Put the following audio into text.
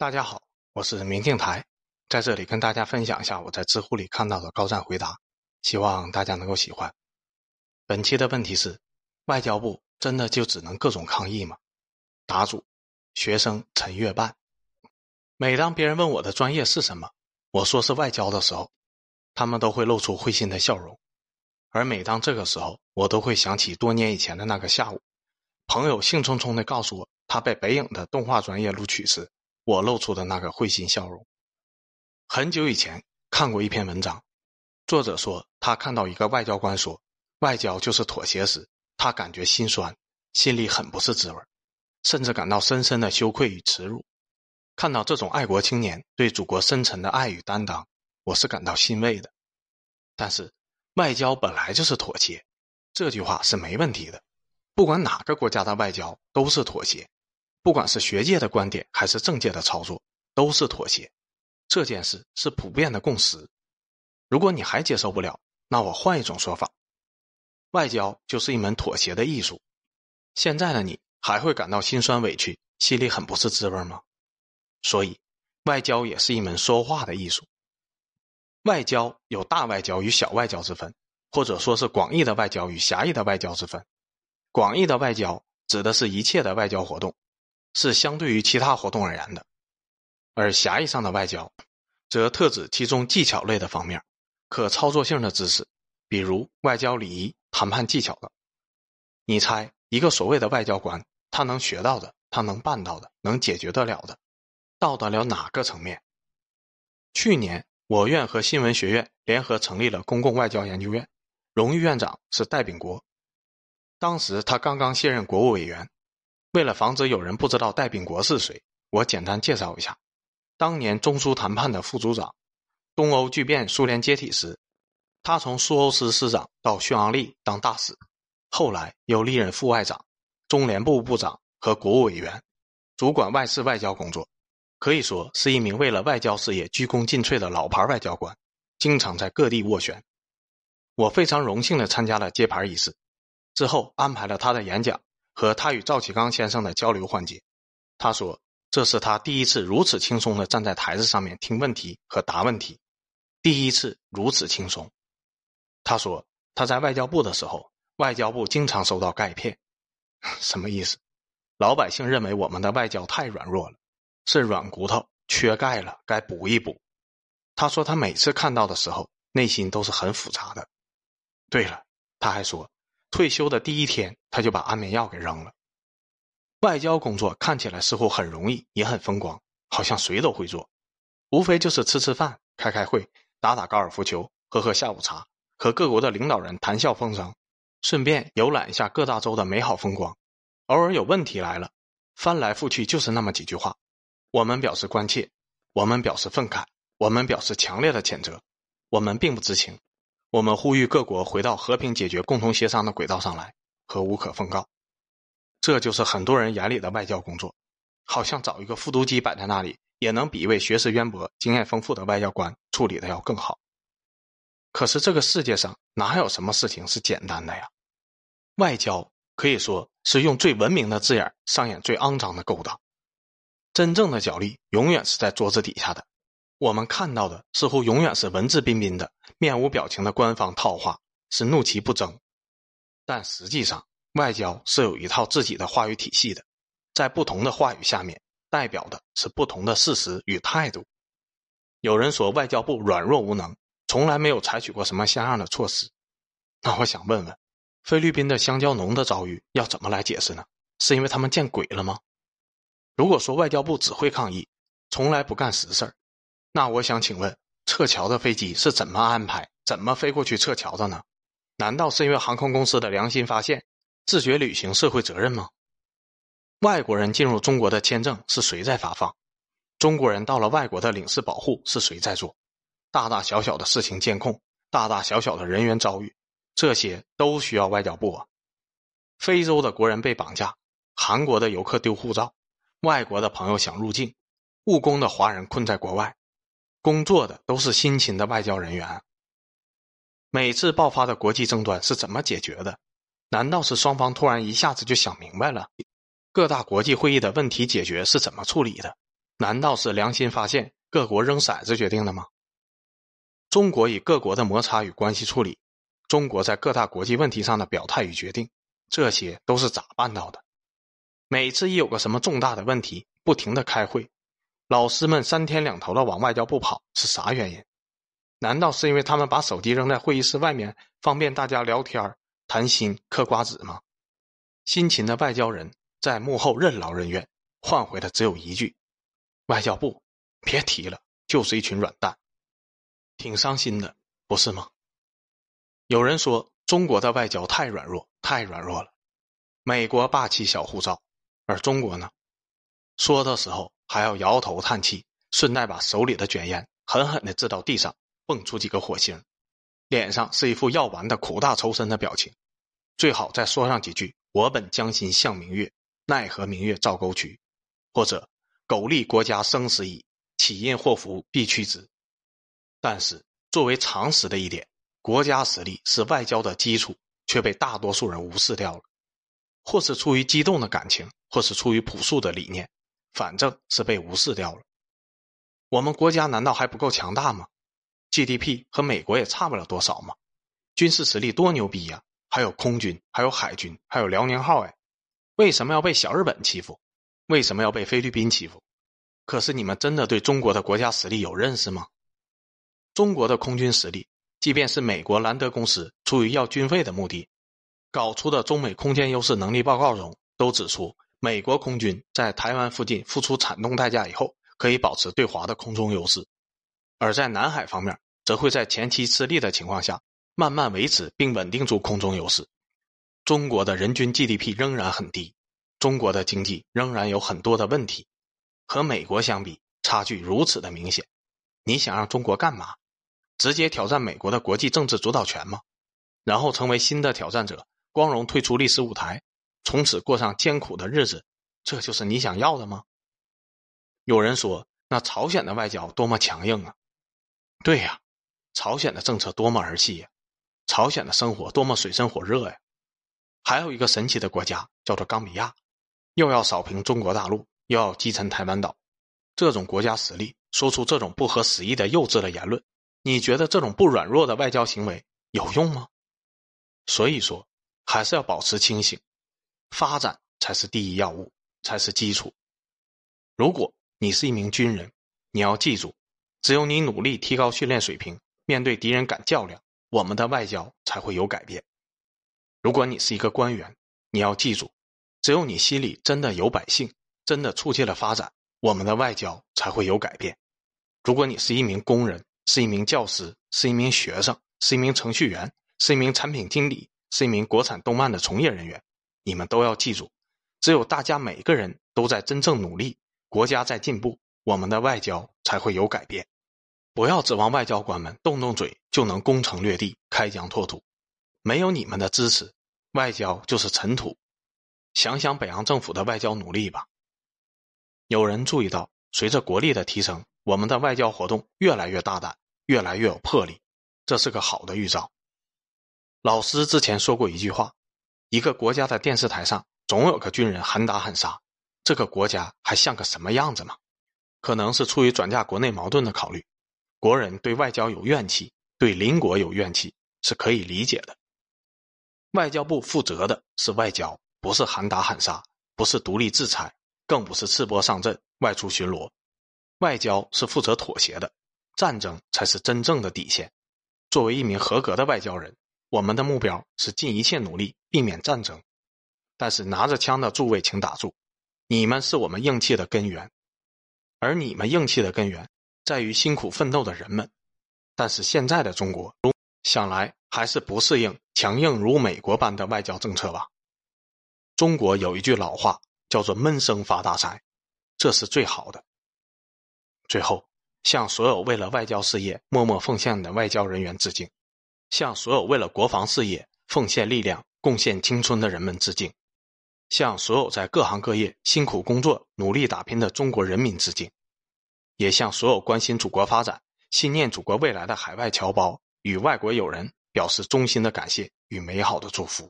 大家好，我是明镜台，在这里跟大家分享一下我在知乎里看到的高赞回答，希望大家能够喜欢。本期的问题是：外交部真的就只能各种抗议吗？答主：学生陈月半。每当别人问我的专业是什么，我说是外交的时候，他们都会露出会心的笑容。而每当这个时候，我都会想起多年以前的那个下午，朋友兴冲冲地告诉我他被北影的动画专业录取时，我露出的那个会心笑容。很久以前看过一篇文章，作者说他看到一个外交官说外交就是妥协时，他感觉心酸，心里很不是滋味，甚至感到深深的羞愧与耻辱。看到这种爱国青年对祖国深沉的爱与担当，我是感到欣慰的。但是。外交本来就是妥协，这句话是没问题的。不管哪个国家的外交都是妥协，不管是学界的观点还是政界的操作，都是妥协。这件事是普遍的共识。如果你还接受不了，那我换一种说法：外交就是一门妥协的艺术。现在的你还会感到心酸委屈，心里很不是滋味吗？所以，外交也是一门说话的艺术。外交有大外交与小外交之分，或者说是广义的外交与狭义的外交之分。广义的外交指的是一切的外交活动，是相对于其他活动而言的；而狭义上的外交，则特指其中技巧类的方面，可操作性的知识，比如外交礼仪、谈判技巧等。你猜，一个所谓的外交官，他能学到的，他能办到的，能解决得了的，到得了哪个层面？去年。我院和新闻学院联合成立了公共外交研究院，荣誉院长是戴秉国。当时他刚刚卸任国务委员。为了防止有人不知道戴秉国是谁，我简单介绍一下：当年中苏谈判的副组长，东欧剧变、苏联解体时，他从苏欧司司长到匈牙利当大使，后来又历任副外长、中联部部长和国务委员，主管外事外交工作。可以说是一名为了外交事业鞠躬尽瘁的老牌外交官，经常在各地斡旋。我非常荣幸地参加了接盘仪式，之后安排了他的演讲和他与赵启刚先生的交流环节。他说这是他第一次如此轻松地站在台子上面听问题和答问题，第一次如此轻松。他说他在外交部的时候，外交部经常收到钙片，什么意思？老百姓认为我们的外交太软弱了。是软骨头缺钙了，该补一补。他说他每次看到的时候，内心都是很复杂的。对了，他还说，退休的第一天他就把安眠药给扔了。外交工作看起来似乎很容易，也很风光，好像谁都会做，无非就是吃吃饭、开开会、打打高尔夫球、喝喝下午茶，和各国的领导人谈笑风生，顺便游览一下各大洲的美好风光。偶尔有问题来了，翻来覆去就是那么几句话。我们表示关切，我们表示愤慨，我们表示强烈的谴责，我们并不知情，我们呼吁各国回到和平解决、共同协商的轨道上来，和无可奉告。这就是很多人眼里的外交工作，好像找一个复读机摆在那里，也能比一位学识渊博、经验丰富的外交官处理的要更好。可是这个世界上哪有什么事情是简单的呀？外交可以说是用最文明的字眼上演最肮脏的勾当。真正的角力永远是在桌子底下的，我们看到的似乎永远是文质彬彬的、面无表情的官方套话，是怒其不争。但实际上，外交是有一套自己的话语体系的，在不同的话语下面，代表的是不同的事实与态度。有人说外交部软弱无能，从来没有采取过什么像样的措施。那我想问问，菲律宾的香蕉农的遭遇要怎么来解释呢？是因为他们见鬼了吗？如果说外交部只会抗议，从来不干实事儿，那我想请问，撤侨的飞机是怎么安排、怎么飞过去撤侨的呢？难道是因为航空公司的良心发现、自觉履行社会责任吗？外国人进入中国的签证是谁在发放？中国人到了外国的领事保护是谁在做？大大小小的事情监控，大大小小的人员遭遇，这些都需要外交部啊。非洲的国人被绑架，韩国的游客丢护照。外国的朋友想入境，务工的华人困在国外，工作的都是辛勤的外交人员。每次爆发的国际争端是怎么解决的？难道是双方突然一下子就想明白了？各大国际会议的问题解决是怎么处理的？难道是良心发现，各国扔骰子决定的吗？中国与各国的摩擦与关系处理，中国在各大国际问题上的表态与决定，这些都是咋办到的？每次一有个什么重大的问题，不停的开会，老师们三天两头的往外交部跑，是啥原因？难道是因为他们把手机扔在会议室外面，方便大家聊天、谈心、嗑瓜子吗？辛勤的外交人在幕后任劳任怨，换回的只有一句：“外交部，别提了，就是一群软蛋。”挺伤心的，不是吗？有人说中国的外交太软弱，太软弱了。美国霸气小护照，而中国呢？说的时候还要摇头叹气，顺带把手里的卷烟狠狠地掷到地上。蹦出几个火星，脸上是一副要完的苦大仇深的表情，最好再说上几句“我本将心向明月，奈何明月照沟渠”，或者“苟利国家生死以，岂因祸福避趋之”。但是作为常识的一点，国家实力是外交的基础，却被大多数人无视掉了，或是出于激动的感情，或是出于朴素的理念，反正是被无视掉了。我们国家难道还不够强大吗？GDP 和美国也差不了多少吗，军事实力多牛逼呀！还有空军，还有海军，还有辽宁号哎，为什么要被小日本欺负？为什么要被菲律宾欺负？可是你们真的对中国的国家实力有认识吗？中国的空军实力，即便是美国兰德公司出于要军费的目的，搞出的中美空间优势能力报告中，都指出美国空军在台湾附近付出惨痛代价以后，可以保持对华的空中优势。而在南海方面，则会在前期吃力的情况下，慢慢维持并稳定住空中优势。中国的人均 GDP 仍然很低，中国的经济仍然有很多的问题，和美国相比，差距如此的明显。你想让中国干嘛？直接挑战美国的国际政治主导权吗？然后成为新的挑战者，光荣退出历史舞台，从此过上艰苦的日子？这就是你想要的吗？有人说，那朝鲜的外交多么强硬啊！对呀，朝鲜的政策多么儿戏呀！朝鲜的生活多么水深火热呀！还有一个神奇的国家叫做冈比亚，又要扫平中国大陆，又要击沉台湾岛，这种国家实力说出这种不合时宜的幼稚的言论，你觉得这种不软弱的外交行为有用吗？所以说，还是要保持清醒，发展才是第一要务，才是基础。如果你是一名军人，你要记住。只有你努力提高训练水平，面对敌人敢较量，我们的外交才会有改变。如果你是一个官员，你要记住，只有你心里真的有百姓，真的促进了发展，我们的外交才会有改变。如果你是一名工人，是一名教师，是一名学生，是一名程序员，是一名产品经理，是一名国产动漫的从业人员，你们都要记住，只有大家每个人都在真正努力，国家在进步。我们的外交才会有改变，不要指望外交官们动动嘴就能攻城略地、开疆拓土，没有你们的支持，外交就是尘土。想想北洋政府的外交努力吧。有人注意到，随着国力的提升，我们的外交活动越来越大胆，越来越有魄力，这是个好的预兆。老师之前说过一句话：一个国家的电视台上总有个军人喊打喊杀，这个国家还像个什么样子吗？可能是出于转嫁国内矛盾的考虑，国人对外交有怨气，对邻国有怨气是可以理解的。外交部负责的是外交，不是喊打喊杀，不是独立制裁，更不是赤膊上阵外出巡逻。外交是负责妥协的，战争才是真正的底线。作为一名合格的外交人，我们的目标是尽一切努力避免战争。但是拿着枪的诸位，请打住，你们是我们硬气的根源。而你们硬气的根源在于辛苦奋斗的人们，但是现在的中国想来还是不适应强硬如美国般的外交政策吧。中国有一句老话叫做“闷声发大财”，这是最好的。最后，向所有为了外交事业默默奉献的外交人员致敬，向所有为了国防事业奉献力量、贡献青春的人们致敬。向所有在各行各业辛苦工作、努力打拼的中国人民致敬，也向所有关心祖国发展、信念祖国未来的海外侨胞与外国友人表示衷心的感谢与美好的祝福。